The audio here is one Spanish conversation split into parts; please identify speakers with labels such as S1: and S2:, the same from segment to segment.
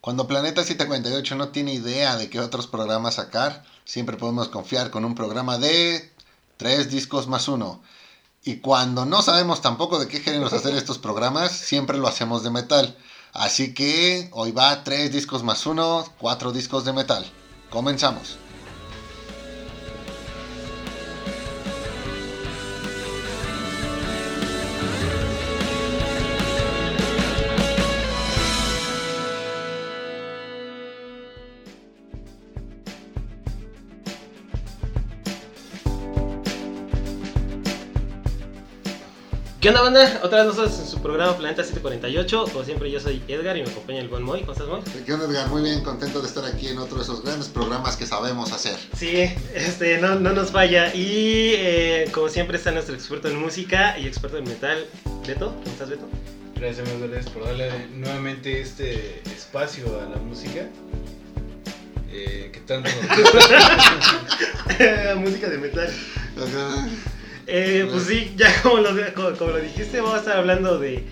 S1: Cuando Planeta 748 no tiene idea de qué otros programas sacar, siempre podemos confiar con un programa de tres discos más uno. Y cuando no sabemos tampoco de qué géneros hacer estos programas, siempre lo hacemos de metal. Así que hoy va tres discos más uno, cuatro discos de metal. Comenzamos.
S2: ¿Qué onda, banda? Otra vez nosotros en su programa Planeta 748. Como siempre, yo soy Edgar y me acompaña el buen Moy. ¿Cómo estás, Moy?
S1: ¿Qué onda, Edgar? Muy bien, contento de estar aquí en otro de esos grandes programas que sabemos hacer.
S2: Sí, este, no, no nos falla. Y eh, como siempre está nuestro experto en música y experto en metal, Beto. ¿Cómo estás, Beto?
S3: Gracias, amigos, por darle nuevamente este espacio a la música. Eh, ¿Qué tanto?
S2: música de metal. Eh, pues sí, ya como lo, como, lo, dijiste, vamos a estar hablando de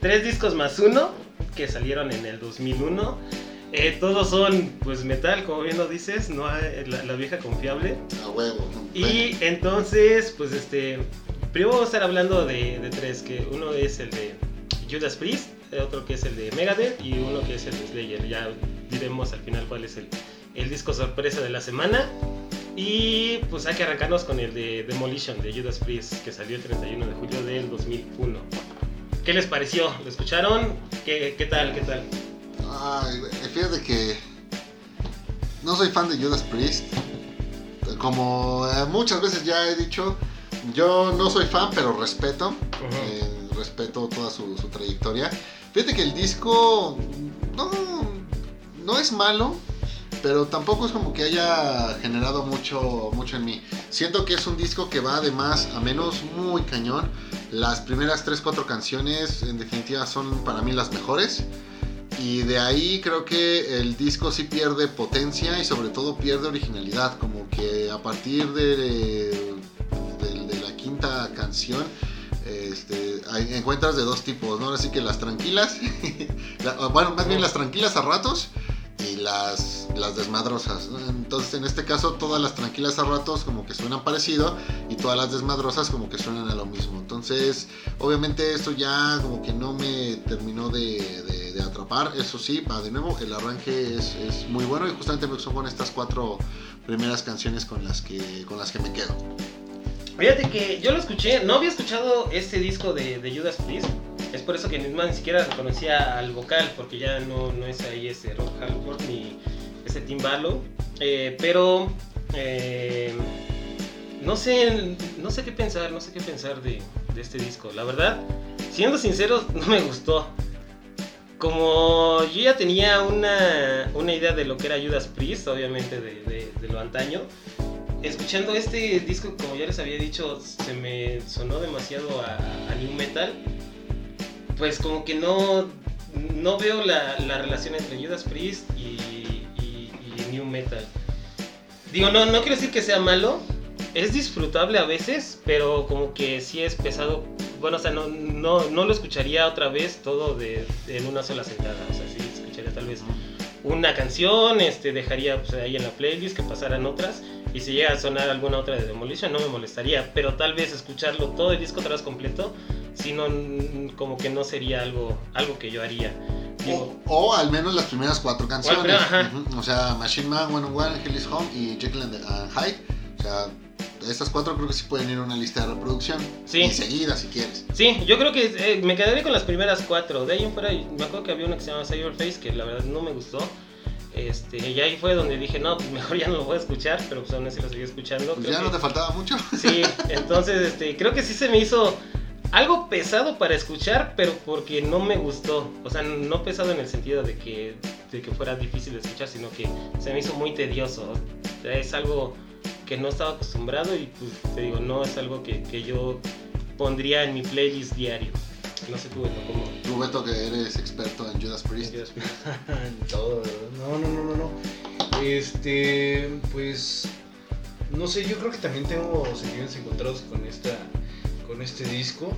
S2: tres discos más uno que salieron en el 2001. Eh, todos son pues metal, como bien lo dices, no la, vieja confiable.
S1: A huevo.
S2: Y entonces, pues este, primero vamos a estar hablando de, de, tres, que uno es el de Judas Priest, otro que es el de Megadeth y uno que es el de Slayer. Ya diremos al final cuál es el, el disco sorpresa de la semana. Y pues hay que arrancarnos con el de Demolition de Judas Priest que salió el 31 de julio del 2001. ¿Qué les pareció? ¿Lo escucharon? ¿Qué, qué tal? ¿Qué tal?
S1: Ay, fíjate que no soy fan de Judas Priest. Como eh, muchas veces ya he dicho, yo no soy fan, pero respeto. Eh, respeto toda su, su, trayectoria. Fíjate que el disco no, no es malo pero tampoco es como que haya generado mucho, mucho en mí. Siento que es un disco que va de más a menos muy cañón. Las primeras 3-4 canciones en definitiva son para mí las mejores. Y de ahí creo que el disco sí pierde potencia y sobre todo pierde originalidad. Como que a partir de, de, la quinta canción este, encuentras de dos tipos, ¿no? Así que las tranquilas, bueno, más bien las tranquilas a ratos y las, las desmadrosas. Entonces, en este caso, todas las tranquilas a ratos como que suenan parecido y todas las desmadrosas como que suenan a lo mismo. Entonces, obviamente, esto ya como que no me terminó de, atrapar. Eso sí, para de nuevo, el arranque es, muy bueno y justamente me son con estas cuatro primeras canciones con las que, con las que me quedo.
S2: Fíjate que yo lo escuché, no había escuchado este disco de, de Judas Priest es por eso que ni siquiera reconocía al vocal, porque ya no, no es ahí ese Rob Halford ni ese Tim Barlow. Eh, pero eh, no sé, no sé qué pensar, no sé qué pensar de, este disco. La verdad, siendo sinceros, no me gustó. Como yo ya tenía una, una idea de lo que era Judas Priest, obviamente de, de, lo antaño, escuchando este disco, como ya les había dicho, se me sonó demasiado a, a New Metal pues como que no, no veo la, la relación entre Judas Priest y, New Metal. Digo, no, no quiero decir que sea malo, es disfrutable a veces, pero como que sí es pesado. Bueno, o sea, no, no, no lo escucharía otra vez todo de, en una sola sentada. O sea, sí escucharía tal vez una canción, este, dejaría pues, ahí en la playlist que pasaran otras. Y si llega a sonar alguna otra de Demolition, no me molestaría. Pero tal vez escucharlo todo el disco atrás completo sino como que no sería algo, algo que yo haría.
S1: o, al menos las primeras cuatro canciones. O, sea, Machine Man, One on One, Hell is Home y Jekyll and Hyde. O sea, estas cuatro creo que sí pueden ir a una lista de reproducción. Sí. Y seguida si quieres.
S2: Sí, yo creo que eh, me quedaré con las primeras cuatro. De ahí en fuera, me acuerdo que había una que se llama Face que la verdad no me gustó. Este, y ahí fue donde dije, no, pues mejor ya no lo voy a escuchar, pero pues aún así lo seguí escuchando.
S1: Pues ya no te faltaba mucho.
S2: Sí, entonces este, creo que sí se me hizo algo pesado para escuchar, pero porque no me gustó. O sea, no pesado en el sentido de que, de que fuera difícil de escuchar, sino que se me hizo muy tedioso. es algo que no estaba acostumbrado y pues te digo, no es algo que, que yo pondría en mi playlist diario. No sé tú, Beto, cómo.
S1: Tú, Beto, que eres experto en Judas Priest.
S3: En Todo, no, no, no, no, no. Este, pues. No sé, yo creo que también tengo sentimientos encontrados con esta con este disco.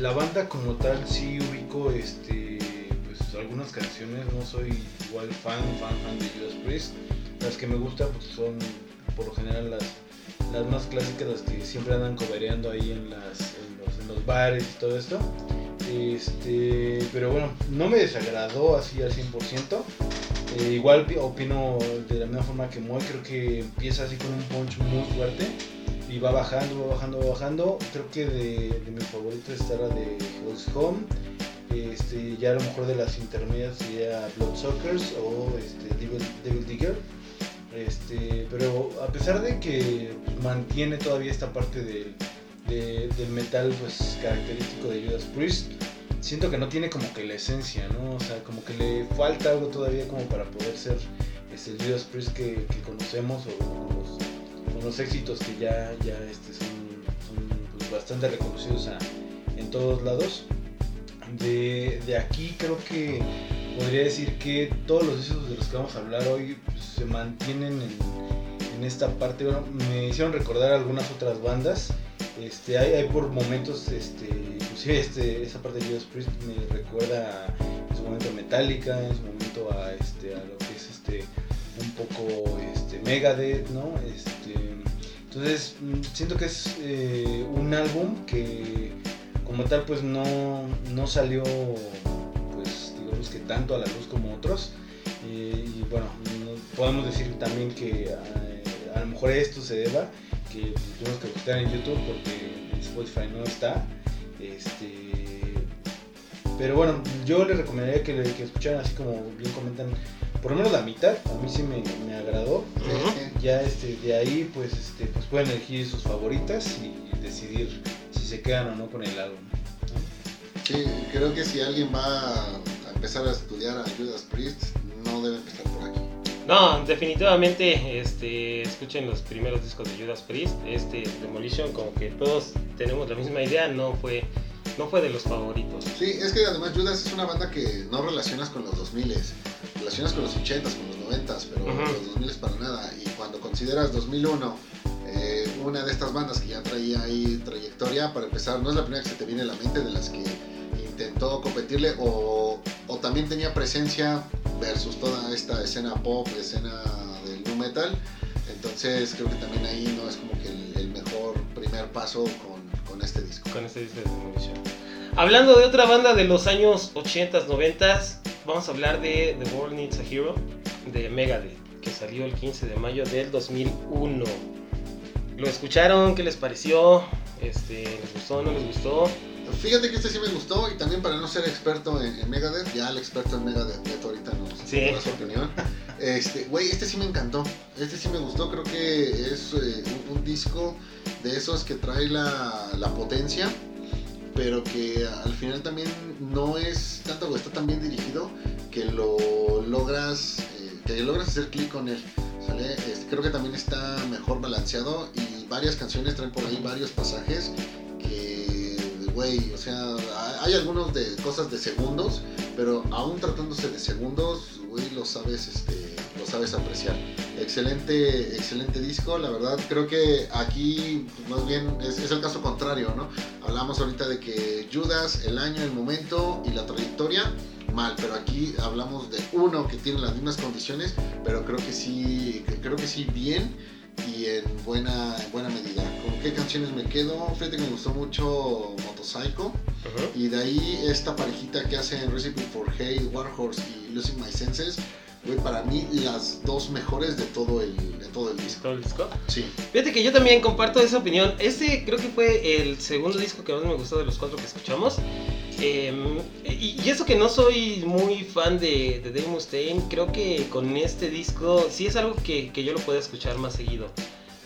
S3: La banda como tal sí ubico este pues algunas canciones, no soy igual fan, fan, fan de Judas Priest. Las que me gustan pues, son por lo general las, las más clásicas, las que siempre andan cobereando ahí en, las, en, los, en los bares y todo esto. Este, pero bueno, no me desagradó así al 100%. Eh, igual pi- opino de la misma forma que Moy, creo que empieza así con un punch muy fuerte y va bajando, va bajando, va bajando. Creo que de, de mis está la de Hell's Home. Este, ya a lo mejor de las intermedias sería Bloodsuckers o este, Devil, Devil Digger. Este, pero a pesar de que mantiene todavía esta parte del, de- del metal pues, característico de Judas Priest, siento que no tiene como que la esencia, ¿no? O sea, como que le falta algo todavía como para poder ser este, el Judas Priest que, que conocemos o los éxitos que ya, ya este, son, pues, bastante reconocidos en todos lados. De, de aquí creo que podría decir que todos los éxitos de los que vamos a hablar hoy pues, se mantienen en, esta parte. Bueno, me hicieron recordar algunas otras bandas. Este, hay, hay por momentos, este, inclusive este, esa parte de Judas Priest me recuerda a, en su momento a Metallica, en su momento a, este, a lo que es este, un poco este, Megadeth, ¿no? Este, entonces mm, siento que es eh, un álbum que como tal pues no, no salió pues digamos que tanto a la luz como otros. Eh, y bueno, no- podemos decir también que eh, a lo mejor esto se deba que tuvimos que buscar en YouTube porque en Spotify no está. Este, pero bueno, yo les recomendaría que, que escucharan así como bien comentan, por lo menos la mitad, a mí sí me, me agradó.
S1: Sí.
S3: Ya este, de ahí pues, este, pues pueden elegir sus favoritas y decidir si se quedan o no con el álbum. ¿no?
S1: Sí, creo que si alguien va a empezar a estudiar a Judas Priest, no debe empezar por aquí.
S2: No, definitivamente este, escuchen los primeros discos de Judas Priest. Este Demolition, como que todos tenemos la misma idea, no fue, no fue de los favoritos.
S1: Sí, es que además Judas es una banda que no relacionas con los 2000 relacionas con los 80s, con los 90s, pero
S2: Ujú.
S1: los 2000 para nada. Y cuando consideras 2001, eh, una de estas bandas que ya traía ahí trayectoria, para empezar, no es la primera que se te viene a la mente de las que intentó competirle o, o también tenía presencia versus toda esta escena pop, escena del nu metal. Entonces creo que también ahí no es como que el, el mejor primer paso con, con este disco.
S2: con este disco de Demolition. Hablando de otra banda de los años 80s, 90s, vamos a hablar de The World Needs a Hero de Megadeth, que salió el 15 de mayo del 2001. ¿Lo escucharon? ¿Qué les pareció? Este, ¿Les gustó? ¿No les gustó?
S1: Fíjate que este sí me gustó y también para no ser experto en, en Megadeth, ya el experto en Megadeth Beto ahorita nos
S2: Sí.
S1: dará su opinión. Este, güey, este sí me encantó, este sí me gustó, creo que es eh, un, un disco de esos que trae la, la potencia, pero que al final también no es tanto, o está tan bien dirigido que lo logras, eh, que logras hacer clic con él. Este, creo que también está mejor balanceado y varias canciones traen por ahí varios pasajes que, güey, o sea, hay algunos de cosas de segundos, pero aún tratándose de segundos, güey, lo sabes, este, lo sabes apreciar. Excelente, excelente disco, la verdad, creo que aquí pues, más bien es, es el caso contrario, ¿no? Hablamos ahorita de que Judas, el año, el momento y la trayectoria, mal, pero aquí hablamos de uno que tiene las mismas condiciones, pero creo que sí, creo que sí bien y en buena, en buena medida. ¿Con qué canciones me quedo? Fíjate que me gustó mucho Motorcycle.
S2: Ujú.
S1: Y de ahí esta parejita que hacen Recipe for Hate, Warhorse y Losing My Senses, güey, para mí las dos mejores de todo el, de todo el disco.
S2: ¿Todo el disco?
S1: Sí,
S2: Fíjate que yo también comparto esa opinión. Este creo que fue el segundo disco que más me gustó de los cuatro que escuchamos. Eh, y, y eso que no soy muy fan de, de Dave Mustaine, creo que con este disco sí es algo que, que yo lo puedo escuchar más seguido.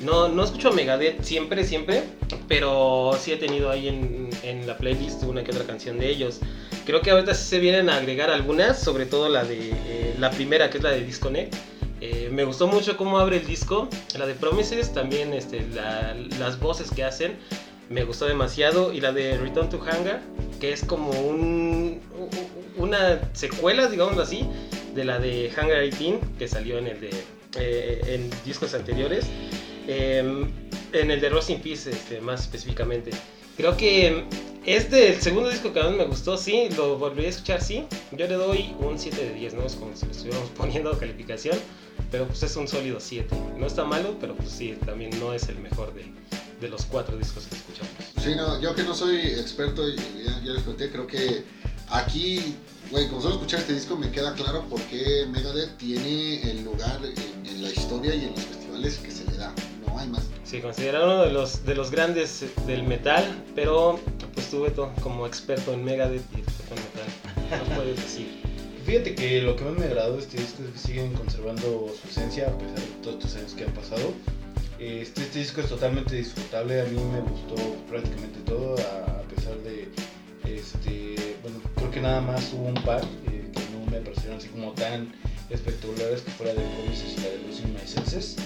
S2: No, no escucho a Megadeth siempre, siempre, pero sí he tenido ahí en, en la playlist una que otra canción de ellos. Creo que ahorita sí se vienen a agregar algunas, sobre todo la de eh, la primera, que es la de Disconnect. Eh, me gustó mucho cómo abre el disco, la de Promises, también este, la- las voces que hacen, me gustó demasiado. Y la de Return to Hangar, que es como un, una secuela, digamos así, de la de Hangar 18, que salió en, el de, eh, en discos anteriores. Eh, en el de Rust in Peace, este, más específicamente. Creo que Este, el segundo disco que más me gustó, sí, lo volví a escuchar, sí. Yo le doy un 7 de 10, ¿no? Es como si le estuviéramos poniendo calificación, pero pues es un sólido 7. No está malo, pero pues sí, también no es el mejor de, de los cuatro discos que escuchamos.
S1: Sí, no, yo que no soy experto, ya, ya les conté, creo que aquí, güey, como solo escuchar este disco me queda claro por qué Megadeth tiene el lugar en, en la historia y en los festivales que se hay más.
S2: Sí, considerado uno de los, de los grandes del metal, pero pues tuve todo como experto en Megadeth y experto en metal. No puedes decir.
S3: Fíjate que lo que más me agradó de este disco es que siguen conservando su esencia a pesar de todos estos años que han pasado. Este, este disco es totalmente disfrutable, a mí me gustó prácticamente todo, a, pesar de, este, bueno, creo que nada más hubo un par eh, que no me parecieron así como tan espectaculares que fuera de Promises y la de los Innocentes.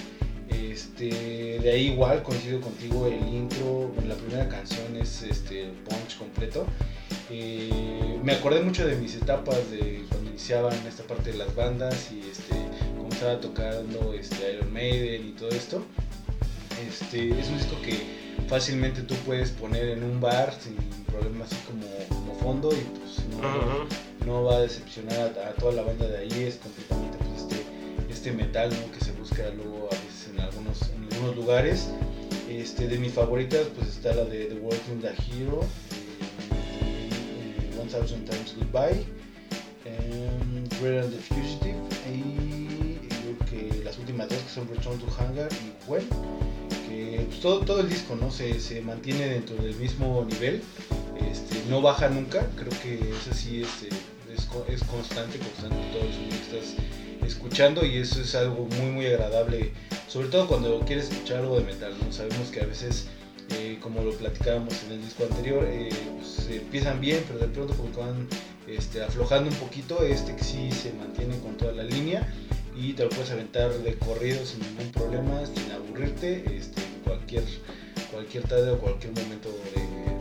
S3: Este, de ahí igual coincido contigo, el intro, la primera canción es este, punch completo. Eh, me acordé mucho de mis etapas de cuando iniciaban esta parte de las bandas y este, cómo estaba tocando este, Iron Maiden y todo esto. Este, es un disco que fácilmente tú puedes poner en un bar sin problema así como, como fondo y pues no, no va a decepcionar a, a, toda la banda de ahí, es completamente pues, este, este metal ¿no? que se busca luego a en algunos lugares. Este, de mis favoritas pues está la de The Working the Hero, eh, eh, 1000 Times Goodbye, eh, Greater and the Fugitive y creo que las últimas dos que son Return to Hangar y Well. Que, pues, todo, todo el disco ¿no? se, se mantiene dentro del mismo nivel, este, no baja nunca, creo que eso sí este, es, es constante, constante todo el sonido que estás escuchando y eso es algo muy muy agradable, sobre todo cuando quieres escuchar algo de metal, ¿no? Sabemos que a veces, eh, como lo platicábamos en el disco anterior, eh, pues, empiezan bien, pero de pronto como que van este, aflojando un poquito, este que sí se mantiene con toda la línea y te lo puedes aventar de corrido sin ningún problema, sin aburrirte, este, cualquier, cualquier tarde o cualquier momento de,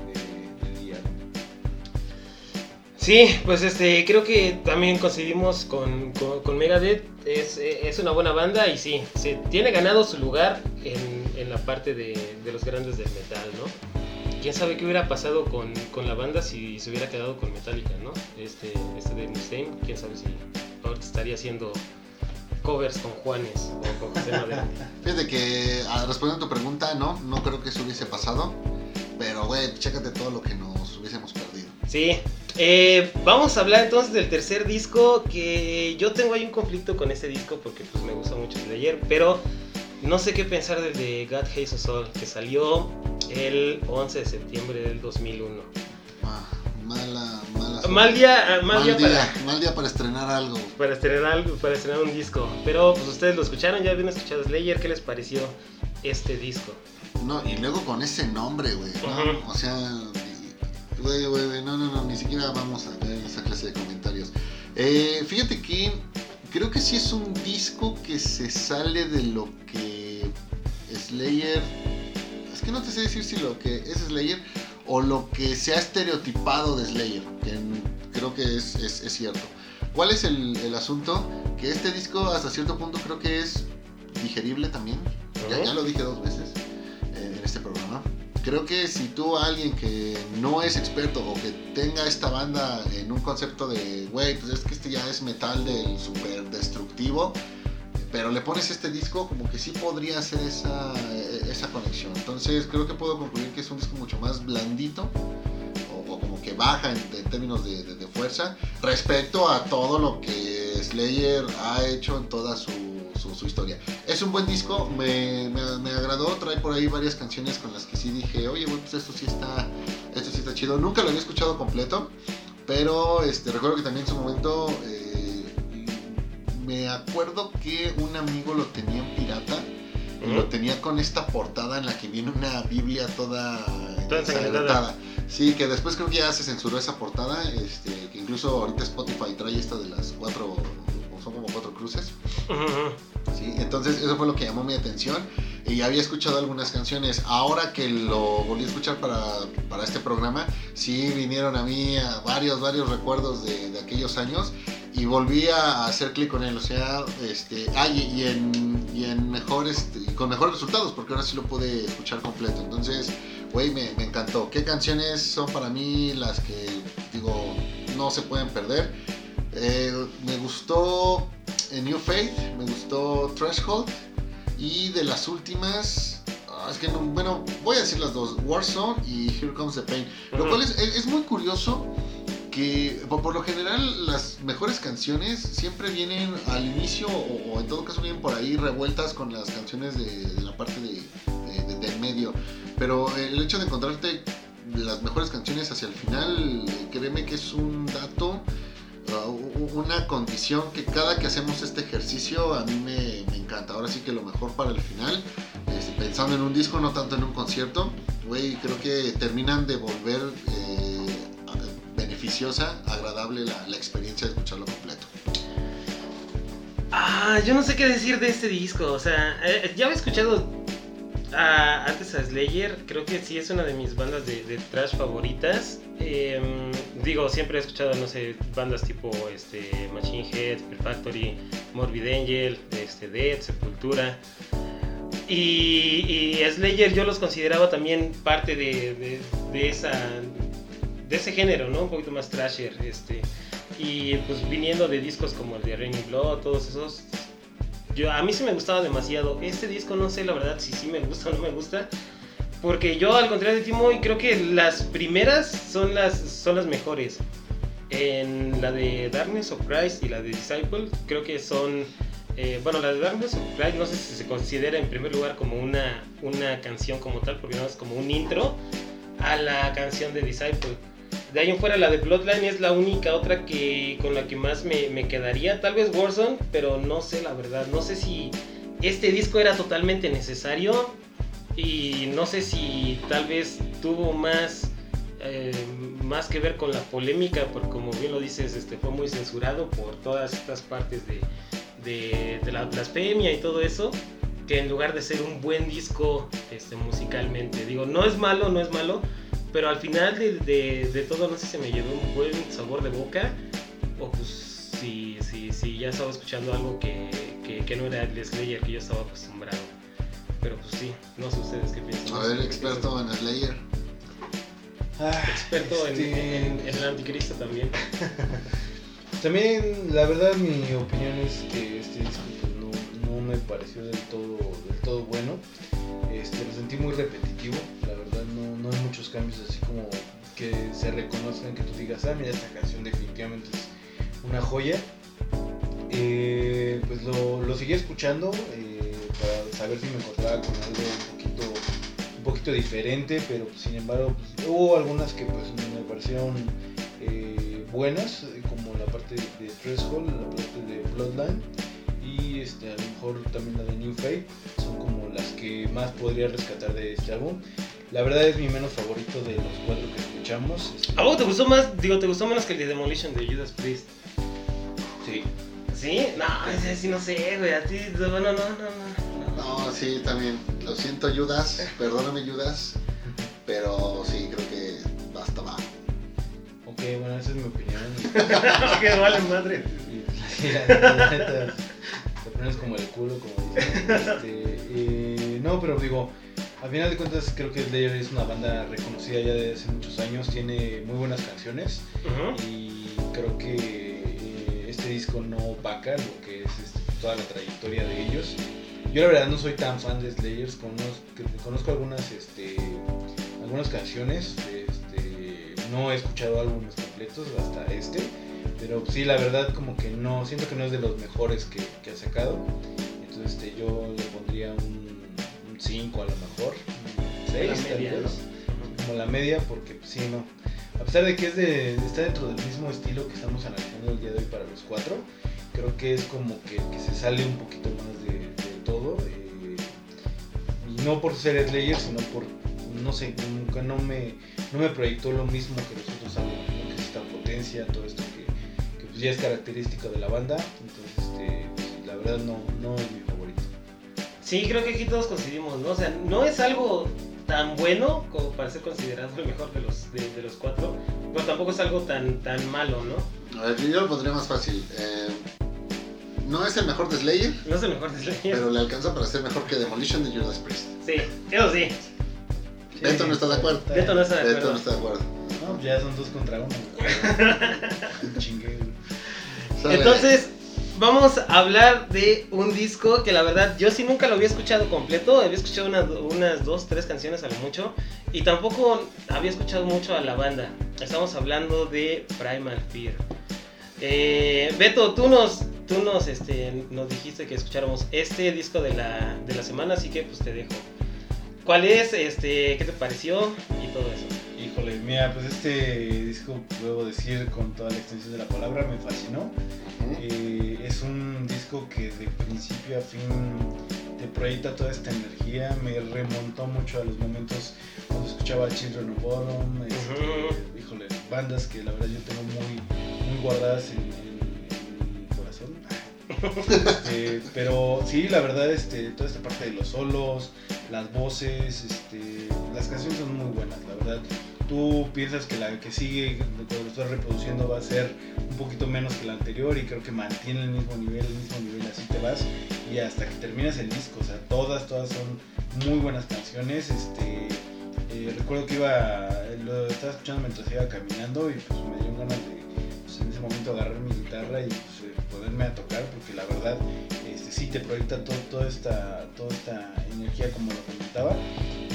S2: Sí, pues este, creo que también coincidimos con, con, con Megadeth. Es, es, una buena banda y sí, se tiene ganado su lugar en, en la parte de, de, los grandes del metal, ¿no? Quién sabe qué hubiera pasado con, con, la banda si se hubiera quedado con Metallica, ¿no? Este, este de Mustaine, quién sabe si ahorita estaría haciendo covers con Juanes o con José Madero.
S1: Fíjate que respondiendo a tu pregunta, no, no creo que eso hubiese pasado. Pero, güey, chécate todo lo que nos hubiésemos perdido.
S2: Sí. Eh, vamos a hablar entonces del tercer disco. Que yo tengo ahí un conflicto con ese disco porque pues, me gusta mucho Slayer. Pero no sé qué pensar del de God Hates Us All, que salió el 11 de septiembre del 2001.
S1: Ah, mala, mala.
S2: Mal día, mal,
S1: mal
S2: día,
S1: día,
S2: para,
S1: mal día para estrenar algo.
S2: Para estrenar algo, para estrenar un disco. Pero pues ustedes lo escucharon, ya habían escuchado Slayer. ¿Qué les pareció este disco?
S1: No, y luego con ese nombre, güey. ¿no? Uh -huh. O sea, no, no, no, ni siquiera vamos a ver esa clase de comentarios. Eh, fíjate que creo que sí es un disco que se sale de lo que Slayer. Es que no te sé decir si lo que es Slayer o lo que se ha estereotipado de Slayer, que creo que es, es, es cierto. ¿Cuál es el, el, asunto? Que este disco hasta cierto punto creo que es digerible también. Uh -huh. ya, ya, lo dije dos veces eh, en este programa. Creo que si tú alguien que no es experto o que tenga esta banda en un concepto de, güey, pues es que este ya es metal del super destructivo, pero le pones este disco, como que sí podría hacer esa, esa conexión. Entonces creo que puedo concluir que es un disco mucho más blandito o, como que baja en, términos de, fuerza respecto a todo lo que Slayer ha hecho en toda su, su, su historia. Es un buen disco, me, me, me, agradó, trae por ahí varias canciones con las que sí dije, oye, bueno, pues esto sí está, esto sí está chido. Nunca lo había escuchado completo, pero este, recuerdo que también en su momento... Eh, me acuerdo que un amigo lo tenía en pirata y lo tenía con esta portada en la que viene una Biblia toda,
S2: ensangrentada.
S1: Sí, que después creo que ya se censuró esa portada, este, que incluso ahorita Spotify trae esta de las cuatro, son como cuatro cruces. Uh -huh. Entonces eso fue lo que llamó mi atención y había escuchado algunas canciones. Ahora que lo volví a escuchar para, para este programa, sí vinieron a mí varios, varios recuerdos de, de aquellos años y volví a hacer clic con él, o sea, este, ah, y, en, y en mejor, este, con mejores resultados, porque ahora sí lo pude escuchar completo. Entonces, güey, me, me encantó. ¿Qué canciones son para mí las que, digo, no se pueden perder? Eh, me gustó eh, New Faith, me gustó Threshold y de las últimas, ah, es que no, bueno, voy a decir las dos, Warzone y Here Comes the Pain. Lo
S2: Ujú.
S1: cual es, es- es muy curioso que por, por lo general las mejores canciones siempre vienen al inicio o, o en todo caso vienen por ahí revueltas con las canciones de, de la parte de, de- de- del medio. Pero el hecho de encontrarte las mejores canciones hacia el final, créeme que es un dato, uh, una condición que cada que hacemos este ejercicio a mí me, encanta. Ahora sí que lo mejor para el final, este, pensando en un disco, no tanto en un concierto, güey, creo que terminan de volver eh, beneficiosa, agradable la, experiencia de escucharlo completo.
S2: Ah, yo no sé qué decir de este disco. O sea, eh, ya había escuchado antes a Slayer. Creo que sí es una de mis bandas de, de trash favoritas. Eh, digo, siempre he escuchado, no sé, bandas tipo este, Machine Head, Fear Factory, Morbid Angel, este, Dead, Sepultura. Y, y Slayer yo los consideraba también parte de, de- esa de ese género, ¿no? Un poquito más trasher, este. Y pues viniendo de discos como el de Raining Blood, todos esos, yo, a mí sí me gustaba demasiado. Este disco no sé la verdad si sí me gusta o no me gusta. Porque yo al contrario de Timo, y creo que las primeras son las, son las mejores. En la de Darkness of Christ y la de Disciple, creo que son... eh, bueno, la de Darkness of Christ no sé si se considera en primer lugar como una, una canción como tal, porque no es como un intro a la canción de Disciple. De ahí en fuera la de Bloodline es la única otra que con la que más me, me quedaría. Tal vez Warzone, pero no sé la verdad. No sé si este disco era totalmente necesario y no sé si tal vez tuvo más, eh, más que ver con la polémica, porque como bien lo dices, este, fue muy censurado por todas estas partes de, de, la blasfemia y todo eso, que en lugar de ser un buen disco este, musicalmente, digo, no es malo, no es malo, pero al final de, de- todo no sé si me llevó un buen sabor de boca o pues si, si, si ya estaba escuchando algo que, que, que no era el Slayer que yo estaba acostumbrado. Pero pues sí, no sé ustedes qué piensan.
S1: A ver, experto en Slayer.
S3: Ah,
S2: Experto en,
S3: este,
S2: en- en el anticristo también.
S3: También, la verdad, mi opinión es que este disco no, no me pareció del todo, del todo bueno. Este, lo sentí muy repetitivo, la verdad, no, no hay muchos cambios así como que se reconozcan, que tú digas, ah, mira, esta canción definitivamente es una joya. Eh, pues lo, lo seguí escuchando eh, para saber si me encontraba con algo un poquito, un poquito diferente, pero pues, sin embargo pues, hubo algunas que pues me parecieron eh, buenas, como la parte de Threshold, la parte de Bloodline y este, a lo mejor también la de New Faith, son como las que más podría rescatar de este álbum. La verdad es mi menos favorito de los cuatro que escuchamos. este,
S2: ¿A vos te gustó más, digo, te gustó menos que el de Demolition de Judas Priest?
S3: Sí.
S2: ¿Sí? No, sí no sé, güey, a ti, no, no, no, no, no.
S1: Sí, también. Lo siento, Judas. Perdóname, Judas. Pero sí, creo que basta, va.
S3: Ok, bueno, esa es mi opinión.
S2: que vale madre.
S3: Y la, la- la neta, te pones como el culo, como. Este, eh, no, pero digo, a final de cuentas creo que Slayer es una banda reconocida ya desde hace muchos años, tiene muy buenas canciones y creo que eh, este disco no opaca lo que es este, toda la trayectoria de ellos. Yo la verdad no soy tan fan de Slayers, conozco, conozco algunas, este, algunas canciones, este, no he escuchado álbumes completos hasta este, pero sí la verdad como que no, siento que no es de los mejores que, que ha sacado, entonces este, yo le pondría un 5 a lo mejor, un 6
S2: La
S3: tal
S2: media,
S3: vez
S2: ¿no?
S3: como la media, porque pues, sí, no. A pesar de que es de, está dentro del mismo estilo que estamos analizando el día de hoy para los cuatro, creo que es como que, que se sale un poquito más de, no por ser Slayer, sino por, no sé, nunca no me, no me proyectó lo mismo que los otros álbumes, ¿no? que es esta potencia, todo esto que, que, pues, ya es característico de la banda. Entonces, este, pues, la verdad no, no es mi favorito.
S2: Sí, creo que aquí todos coincidimos, ¿no? O sea, no es algo tan bueno como para ser considerado el mejor de los, de, de los cuatro, pero tampoco es algo tan, tan malo, ¿no?
S1: A ver, yo lo pondría más fácil. Eh, no es el mejor de Slayer,
S2: No es el mejor de Slayer.
S1: pero le alcanza para ser mejor que Demolition de Judas Priest.
S2: Sí, eso sí.
S1: Beto no está de acuerdo.
S2: Beto no está de
S1: Beto
S2: acuerdo.
S1: no está de acuerdo.
S3: No, pues ya son dos contra uno. Chingue.
S2: Entonces, vamos a hablar de un disco que la verdad yo sí nunca lo había escuchado completo. Había escuchado unas, unas dos, tres canciones a lo mucho. Y tampoco había escuchado mucho a la banda. Estamos hablando de Primal Fear. Eh, Beto, tú nos, tú nos, este, nos dijiste que escucháramos este disco de la, de la semana, así que pues te dejo. ¿Cuál es? Este, ¿Qué te pareció? Y todo eso.
S3: Híjole, mira, pues este disco, puedo decir con toda la extensión de la palabra, me fascinó. Eh, es un disco que de principio a fin te proyecta toda esta energía. Me remontó mucho a los momentos cuando escuchaba Children of Bottom. este, Híjole, bandas que la verdad yo tengo muy, muy guardadas en. Este, pero sí, la verdad, este, toda esta parte de los solos, las voces, este, las canciones son muy buenas, la verdad. Tú piensas que la que sigue, cuando estás reproduciendo, va a ser un poquito menos que la anterior y creo que mantiene el mismo nivel, el mismo nivel, así te vas y hasta que terminas el disco, o sea, todas, todas son muy buenas canciones, este, eh, recuerdo que iba, lo estaba escuchando mientras iba caminando y pues me dio ganas de, pues, en ese momento agarrar mi guitarra y pues, a tocar porque la verdad, este, sí te proyecta todo, toda, esta, toda esta energía como lo comentaba.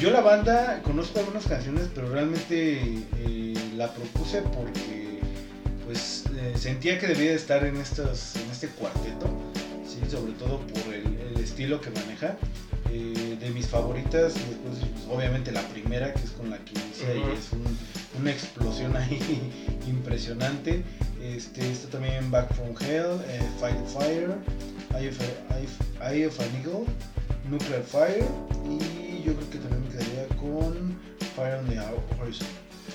S3: Yo la banda conozco algunas canciones, pero realmente eh, la propuse porque pues eh, sentía que debía de estar en, estos, en este cuarteto, ¿sí? sobre todo por el, el estilo que maneja. Eh, de mis favoritas, después, pues, obviamente la primera, que es con la que inicia
S2: Ujú.
S3: y es un- una explosión ahí impresionante. Este, está también Back from Hell, eh, Fight Fire, Eye of, an Eagle, Nuclear Fire y yo creo que también me quedaría con Fire on the Horizon.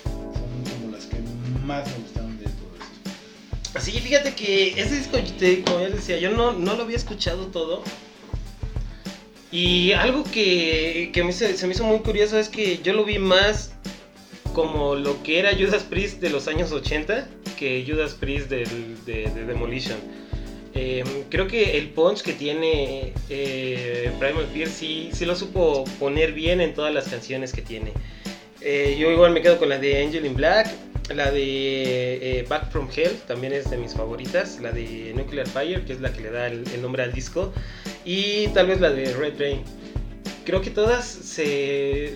S3: Son como las que más me gustaron de todo esto.
S2: Sí, fíjate que ese disco, como ya decía, yo no, no lo había escuchado todo. Y algo que, que me se me hizo muy curioso es que yo lo vi más como lo que era Judas Priest de los años 80 que Judas Priest del- de, de Demolition. Eh, creo que el punch que tiene eh, Primal Fear sí, sí lo supo poner bien en todas las canciones que tiene. Eh, yo igual me quedo con la de Angel in Black, la de eh, Back from Hell, también es de mis favoritas, la de Nuclear Fire, que es la que le da el, el nombre al disco, y tal vez la de Red Rain. Creo que todas se,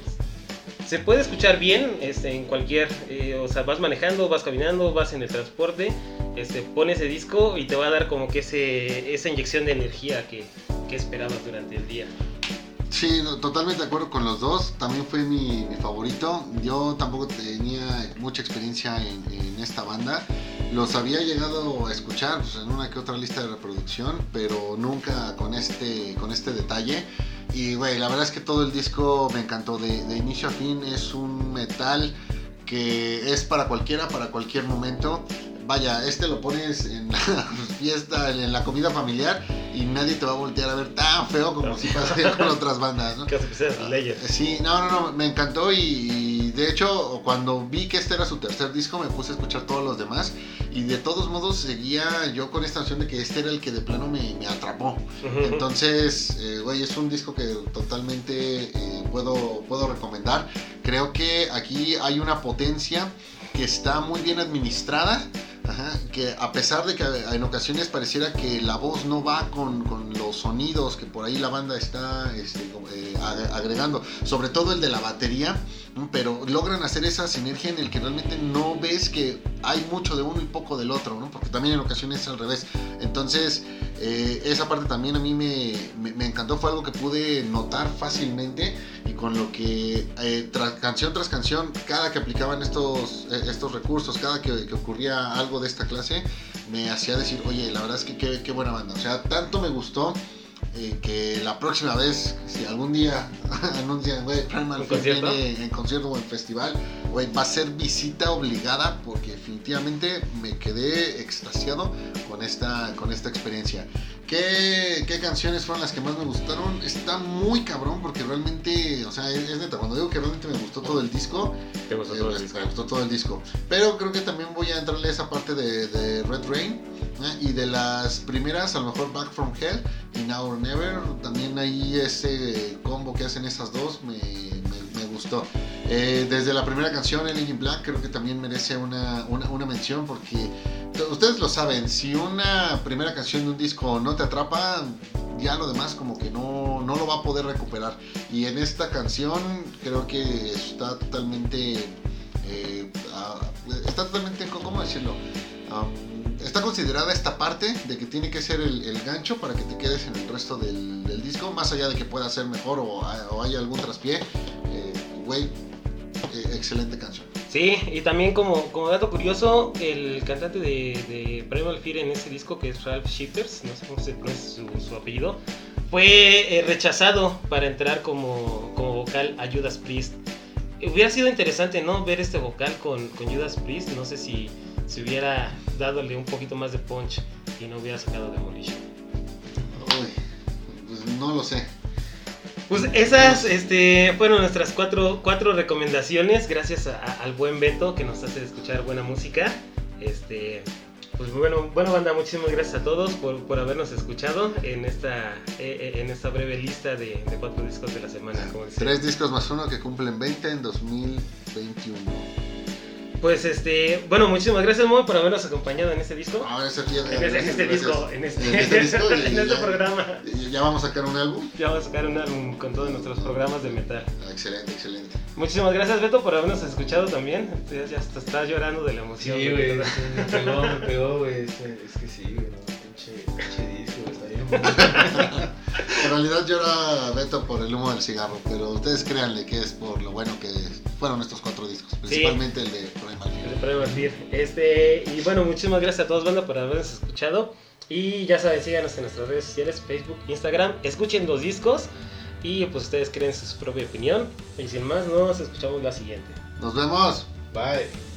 S2: se puede escuchar bien este, en cualquier, eh, o sea, vas manejando, vas caminando, vas en el transporte, este, pones ese disco y te va a dar como que ese, esa inyección de energía que, que esperabas durante el día.
S1: Sí, totalmente de acuerdo con los dos. También fue mi, favorito. Yo tampoco tenía mucha experiencia en, en esta banda. Los había llegado a escuchar pues, en una que otra lista de reproducción, pero nunca con este, con este detalle. Y, güey, la verdad es que todo el disco me encantó. De, inicio a fin es un metal que es para cualquiera, para cualquier momento. Vaya, este lo pones en la fiesta, en la comida familiar y nadie te va a voltear a ver tan feo como si pasaría con otras bandas, ¿no?
S2: Casi que seas Slayer.
S1: Sí, no, no, no, me encantó y, y de hecho cuando vi que este era su tercer disco me puse a escuchar todos los demás y de todos modos seguía yo con esta noción de que este era el que de plano me, me atrapó. Entonces, eh, güey, es un disco que totalmente eh, puedo, puedo recomendar. Creo que aquí hay una potencia que está muy bien administrada. Ajá, que a pesar de que en ocasiones pareciera que la voz no va con, con los sonidos que por ahí la banda está este, eh, ag- agregando, sobre todo el de la batería, pero logran hacer esa sinergia en el que realmente no ves que hay mucho de uno y poco del otro, ¿no? porque también en ocasiones es al revés. Entonces, eh, esa parte también a mí me, me- me encantó, fue algo que pude notar fácilmente y con lo que eh, tras canción tras canción, cada que aplicaban estos, eh, estos recursos, cada que, que ocurría algo de esta clase, me hacía decir, oye, la verdad es que qué, qué buena banda. O sea, tanto me gustó eh, que la próxima vez, si algún día anuncian, güey, Primal viene en concierto o en festival, güey, va a ser visita obligada porque definitivamente me quedé extasiado con esta, con esta experiencia. ¿Qué, ¿Qué canciones fueron las que más me gustaron? Está muy cabrón porque realmente, o sea, es, es neta, cuando digo que realmente me gustó todo el disco,
S2: Te gustó
S1: eh,
S2: todo el
S1: me-
S2: disco.
S1: me gustó todo el disco. Pero creo que también voy a entrarle a esa parte de, de Red Rain. ¿eh? Y de las primeras, a lo mejor Back from Hell y Now or Never. También ahí ese combo que hacen esas dos me Eh, desde la primera canción, El in Black, creo que también merece una, una, mención porque ustedes lo saben, si una primera canción de un disco no te atrapa, ya lo demás como que no, no lo va a poder recuperar. Y en esta canción creo que está totalmente... eh, está totalmente, ¿cómo decirlo? Está considerada esta parte de que tiene que ser el, gancho para que te quedes en el resto del, del disco, más allá de que pueda ser mejor o, o haya algún traspié. Eh, Güey, eh, excelente canción.
S2: Sí, y también como, como dato curioso, el cantante de, de Primal Fear en ese disco, que es Ralph Shippers, no sé cómo se pronuncia su, su apellido, fue eh, rechazado para entrar como, como vocal a Judas Priest. Hubiera sido interesante, ¿no? Ver este vocal con, con Judas Priest, no sé si, si hubiera dadole un poquito más de punch y no hubiera sacado Demolition.
S1: Uy, pues no lo sé.
S2: Pues esas este, fueron nuestras cuatro, cuatro recomendaciones, gracias a- al buen Beto que nos hace escuchar buena música. Este, pues bueno, bueno banda, muchísimas gracias a todos por, por habernos escuchado en esta, eh, eh, en esta breve lista de, cuatro discos de la semana.
S1: Tres discos más uno que cumplen 20 en 2021.
S2: Pues este, bueno, muchísimas gracias Moy por habernos acompañado en este disco.
S1: Ese tío-
S2: En este, en este
S1: gracias.
S2: disco, en este,
S1: En este disco y
S2: en este
S1: ya-
S2: programa.
S1: y Ya vamos a sacar un álbum.
S2: Ya vamos a sacar un álbum con todos nuestros programas de metal.
S1: Ah, Excelente, excelente.
S2: Muchísimas gracias Beto por habernos escuchado también. Ya, ya hasta estás llorando de la
S3: Sí,
S2: emoción.
S3: güey, sí, me pegó, me pegó, güey. Es, que sí, güey, pinche, pinche disco, güey, está bien.
S1: En realidad llora Beto por el humo del cigarro, pero ustedes créanle que es por lo bueno que fueron estos cuatro discos, principalmente el de Primal Fear.
S2: El Premio Fear. Este, y bueno, muchísimas gracias a todos, banda, por habernos escuchado. Y ya saben, síganos en nuestras redes sociales, Facebook, Instagram. Escuchen los discos y pues ustedes creen su propia opinión. Y sin más, nos escuchamos la siguiente.
S1: Nos vemos.
S3: Bye.